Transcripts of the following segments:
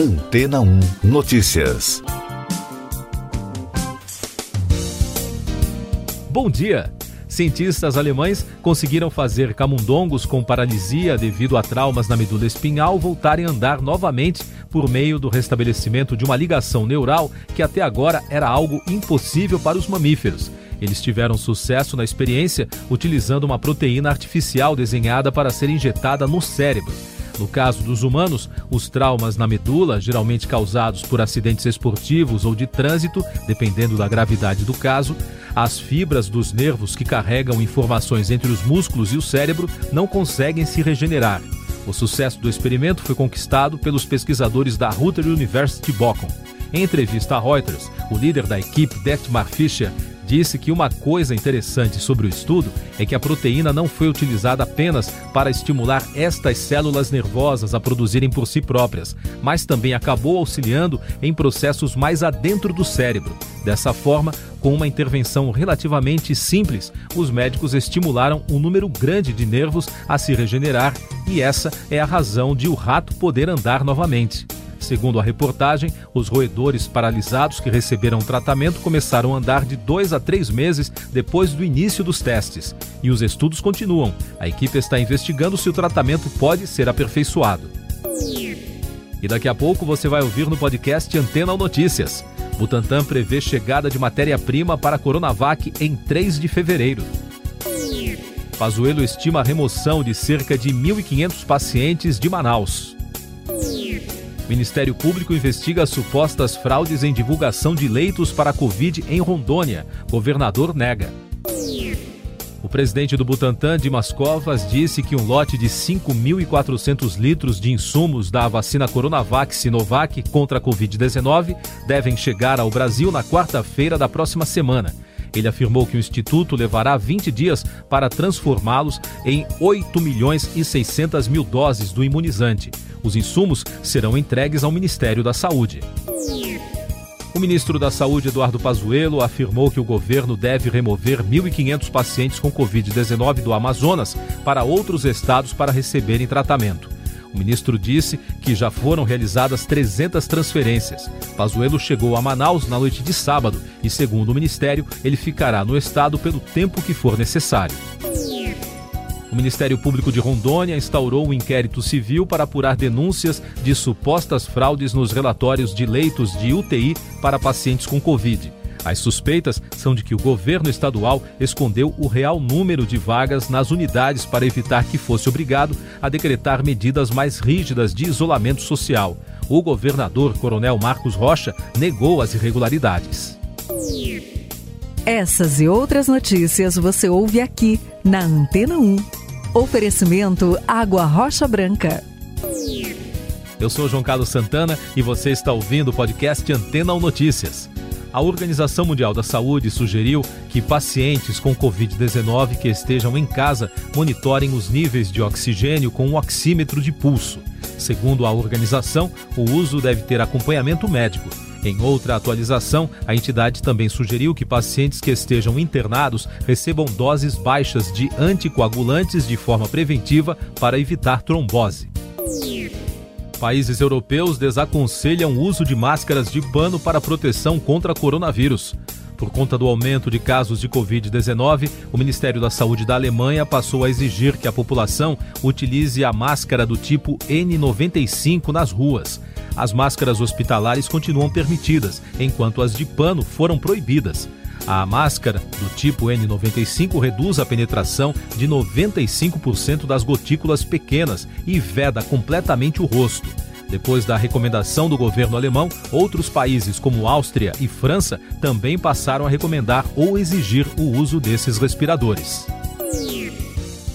Antena 1 Notícias. Bom dia! Cientistas alemães conseguiram fazer camundongos com paralisia devido a traumas na medula espinhal voltarem a andar novamente por meio do restabelecimento de uma ligação neural que até agora era algo impossível para os mamíferos. Eles tiveram sucesso na experiência utilizando uma proteína artificial desenhada para ser injetada no cérebro. No caso dos humanos, os traumas na medula, geralmente causados por acidentes esportivos ou de trânsito, dependendo da gravidade do caso, as fibras dos nervos que carregam informações entre os músculos e o cérebro não conseguem se regenerar. O sucesso do experimento foi conquistado pelos pesquisadores da Rutter University Bochum. Em entrevista a Reuters, o líder da equipe, Detmar Fischer, disse que uma coisa interessante sobre o estudo é que a proteína não foi utilizada apenas para estimular estas células nervosas a produzirem por si próprias, mas também acabou auxiliando em processos mais adentro do cérebro. Dessa forma, com uma intervenção relativamente simples, os médicos estimularam um número grande de nervos a se regenerar, e essa é a razão de o rato poder andar novamente. Segundo a reportagem, os roedores paralisados que receberam tratamento começaram a andar de dois a três meses depois do início dos testes. E os estudos continuam. A equipe está investigando se o tratamento pode ser aperfeiçoado. E daqui a pouco você vai ouvir no podcast Antena Notícias. Butantan prevê chegada de matéria-prima para a Coronavac em 3 de fevereiro. Pazuello estima a remoção de cerca de 1.500 pacientes de Manaus. Ministério Público investiga supostas fraudes em divulgação de leitos para a Covid em Rondônia. Governador nega. O presidente do Butantan, Dimas Covas, disse que um lote de 5.400 litros de insumos da vacina Coronavac Sinovac contra a Covid-19 devem chegar ao Brasil na quarta-feira da próxima semana. Ele afirmou que o Instituto levará 20 dias para transformá-los em 8 milhões e 600 mil doses do imunizante. Os insumos serão entregues ao Ministério da Saúde. O ministro da Saúde, Eduardo Pazuello, afirmou que o governo deve remover 1.500 pacientes com Covid-19 do Amazonas para outros estados para receberem tratamento. O ministro disse que já foram realizadas 300 transferências. Pazuello chegou a Manaus na noite de sábado e, segundo o ministério, ele ficará no estado pelo tempo que for necessário. O Ministério Público de Rondônia instaurou um inquérito civil para apurar denúncias de supostas fraudes nos relatórios de leitos de UTI para pacientes com Covid. As suspeitas são de que o governo estadual escondeu o real número de vagas nas unidades para evitar que fosse obrigado a decretar medidas mais rígidas de isolamento social. O governador Coronel Marcos Rocha negou as irregularidades. Essas e outras notícias você ouve aqui na Antena 1. Oferecimento Água Rocha Branca. Eu sou João Carlos Santana e você está ouvindo o podcast Antena ou Notícias. A Organização Mundial da Saúde sugeriu que pacientes com Covid-19 que estejam em casa monitorem os níveis de oxigênio com um oxímetro de pulso. Segundo a organização, o uso deve ter acompanhamento médico. Em outra atualização, a entidade também sugeriu que pacientes que estejam internados recebam doses baixas de anticoagulantes de forma preventiva para evitar trombose. Países europeus desaconselham o uso de máscaras de pano para proteção contra coronavírus. Por conta do aumento de casos de Covid-19, o Ministério da Saúde da Alemanha passou a exigir que a população utilize a máscara do tipo N95 nas ruas. As máscaras hospitalares continuam permitidas, enquanto as de pano foram proibidas. A máscara do tipo N95 reduz a penetração de 95% das gotículas pequenas e veda completamente o rosto. Depois da recomendação do governo alemão, outros países como Áustria e França também passaram a recomendar ou exigir o uso desses respiradores.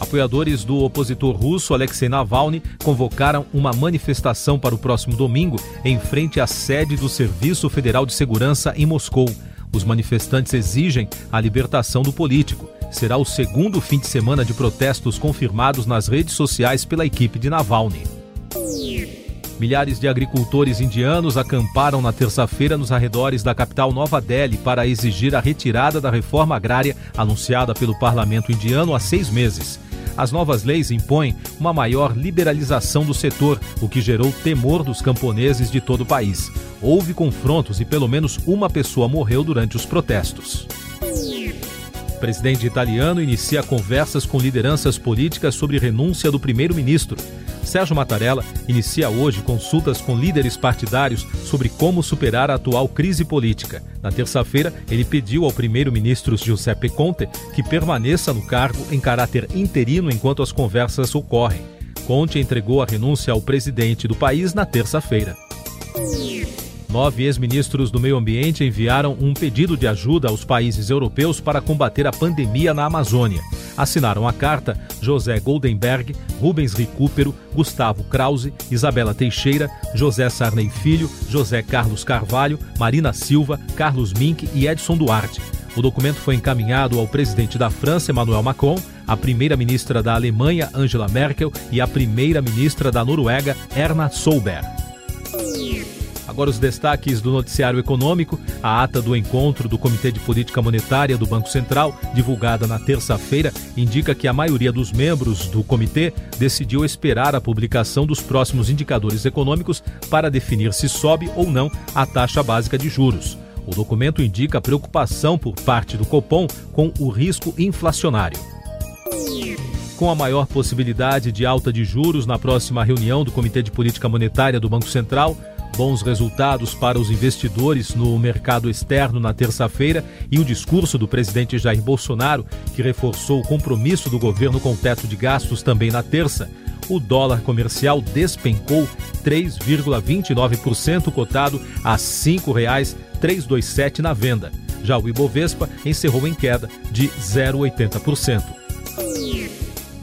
Apoiadores do opositor russo Alexei Navalny convocaram uma manifestação para o próximo domingo em frente à sede do Serviço Federal de Segurança em Moscou. Os manifestantes exigem a libertação do político. Será o segundo fim de semana de protestos confirmados nas redes sociais pela equipe de Navalny. Milhares de agricultores indianos acamparam na terça-feira nos arredores da capital Nova Delhi para exigir a retirada da reforma agrária anunciada pelo parlamento indiano há seis meses. As novas leis impõem uma maior liberalização do setor, o que gerou temor dos camponeses de todo o país. Houve confrontos e pelo menos uma pessoa morreu durante os protestos. Presidente italiano inicia conversas com lideranças políticas sobre renúncia do primeiro-ministro. Sérgio Mattarella inicia hoje consultas com líderes partidários sobre como superar a atual crise política. Na terça-feira, ele pediu ao primeiro-ministro Giuseppe Conte que permaneça no cargo em caráter interino enquanto as conversas ocorrem. Conte entregou a renúncia ao presidente do país na terça-feira. Nove ex-ministros do Meio Ambiente enviaram um pedido de ajuda aos países europeus para combater a pandemia na Amazônia. Assinaram a carta José Goldenberg, Rubens Recupero, Gustavo Krause, Isabela Teixeira, José Sarney Filho, José Carlos Carvalho, Marina Silva, Carlos Mink e Edson Duarte. O documento foi encaminhado ao presidente da França, Emmanuel Macron, à primeira-ministra da Alemanha, Angela Merkel, e à primeira-ministra da Noruega, Erna Solberg. Agora os destaques do noticiário econômico. A ata do encontro do Comitê de Política Monetária do Banco Central, divulgada na terça-feira, indica que a maioria dos membros do comitê decidiu esperar a publicação dos próximos indicadores econômicos para definir se sobe ou não a taxa básica de juros. O documento indica preocupação por parte do Copom com o risco inflacionário. Com a maior possibilidade de alta de juros na próxima reunião do Comitê de Política Monetária do Banco Central, bons resultados para os investidores no mercado externo na terça-feira e o discurso do presidente Jair Bolsonaro, que reforçou o compromisso do governo com o teto de gastos também na terça, o dólar comercial despencou 3,29%, cotado a R$ 5,327 na venda. Já o Ibovespa encerrou em queda de 0,80%.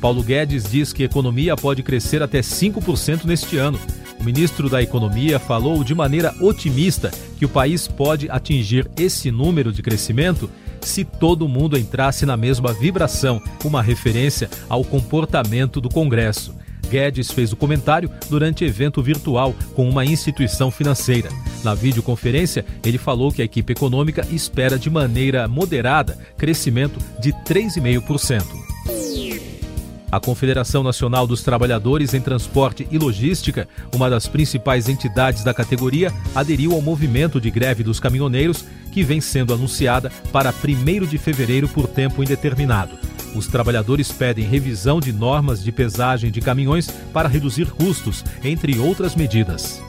Paulo Guedes diz que a economia pode crescer até 5% neste ano o ministro da Economia falou de maneira otimista que o país pode atingir esse número de crescimento se todo mundo entrasse na mesma vibração, uma referência ao comportamento do Congresso. Guedes fez o comentário durante evento virtual com uma instituição financeira. Na videoconferência, ele falou que a equipe econômica espera de maneira moderada crescimento de 3,5%. A Confederação Nacional dos Trabalhadores em Transporte e Logística, uma das principais entidades da categoria, aderiu ao movimento de greve dos caminhoneiros, que vem sendo anunciada para 1 de fevereiro por tempo indeterminado. Os trabalhadores pedem revisão de normas de pesagem de caminhões para reduzir custos, entre outras medidas.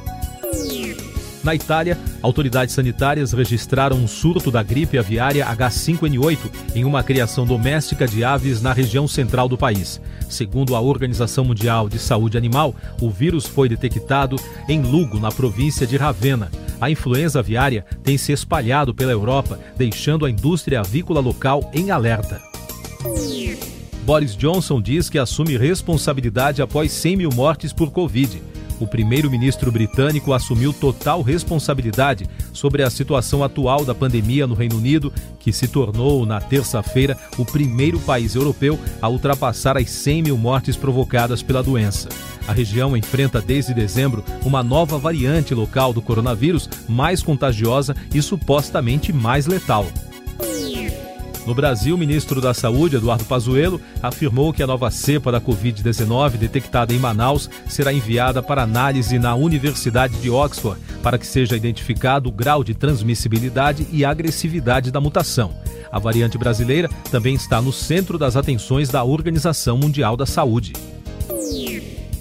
Na Itália, autoridades sanitárias registraram um surto da gripe aviária H5N8 em uma criação doméstica de aves na região central do país. Segundo a Organização Mundial de Saúde Animal, o vírus foi detectado em Lugo, na província de Ravenna. A influenza aviária tem se espalhado pela Europa, deixando a indústria avícola local em alerta. Boris Johnson diz que assume responsabilidade após 100 mil mortes por Covid o primeiro-ministro britânico assumiu total responsabilidade sobre a situação atual da pandemia no Reino Unido, que se tornou, na terça-feira, o primeiro país europeu a ultrapassar as 100 mil mortes provocadas pela doença. A região enfrenta desde dezembro uma nova variante local do coronavírus, mais contagiosa e supostamente mais letal. No Brasil, o ministro da Saúde, Eduardo Pazuello, afirmou que a nova cepa da Covid-19 detectada em Manaus será enviada para análise na Universidade de Oxford para que seja identificado o grau de transmissibilidade e agressividade da mutação. A variante brasileira também está no centro das atenções da Organização Mundial da Saúde.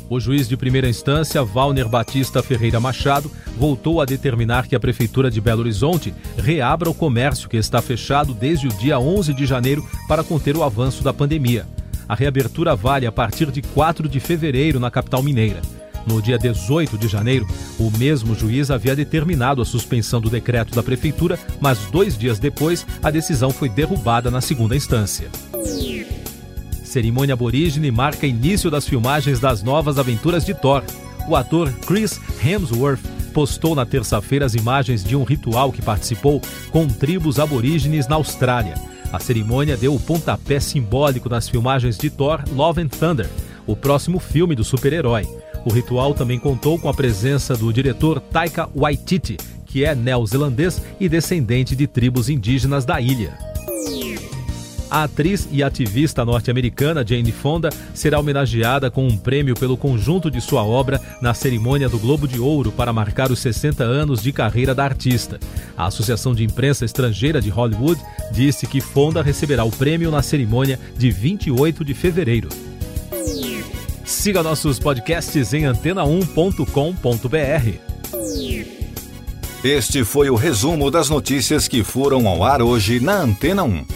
O juiz de primeira instância, Valner Batista Ferreira Machado, voltou a determinar que a Prefeitura de Belo Horizonte reabra o comércio que está fechado desde o dia 11 de janeiro para conter o avanço da pandemia. A reabertura vale a partir de 4 de fevereiro na capital mineira. No dia 18 de janeiro, o mesmo juiz havia determinado a suspensão do decreto da Prefeitura, mas dois dias depois, a decisão foi derrubada na segunda instância cerimônia aborígene marca início das filmagens das novas aventuras de Thor. O ator Chris Hemsworth postou na terça-feira as imagens de um ritual que participou com tribos aborígenes na Austrália. A cerimônia deu o pontapé simbólico nas filmagens de Thor Love and Thunder, o próximo filme do super-herói. O ritual também contou com a presença do diretor Taika Waititi, que é neozelandês e descendente de tribos indígenas da ilha. A atriz e ativista norte-americana Jane Fonda será homenageada com um prêmio pelo conjunto de sua obra na cerimônia do Globo de Ouro para marcar os 60 anos de carreira da artista. A Associação de Imprensa Estrangeira de Hollywood disse que Fonda receberá o prêmio na cerimônia de 28 de fevereiro. Siga nossos podcasts em antena1.com.br. Este foi o resumo das notícias que foram ao ar hoje na Antena 1.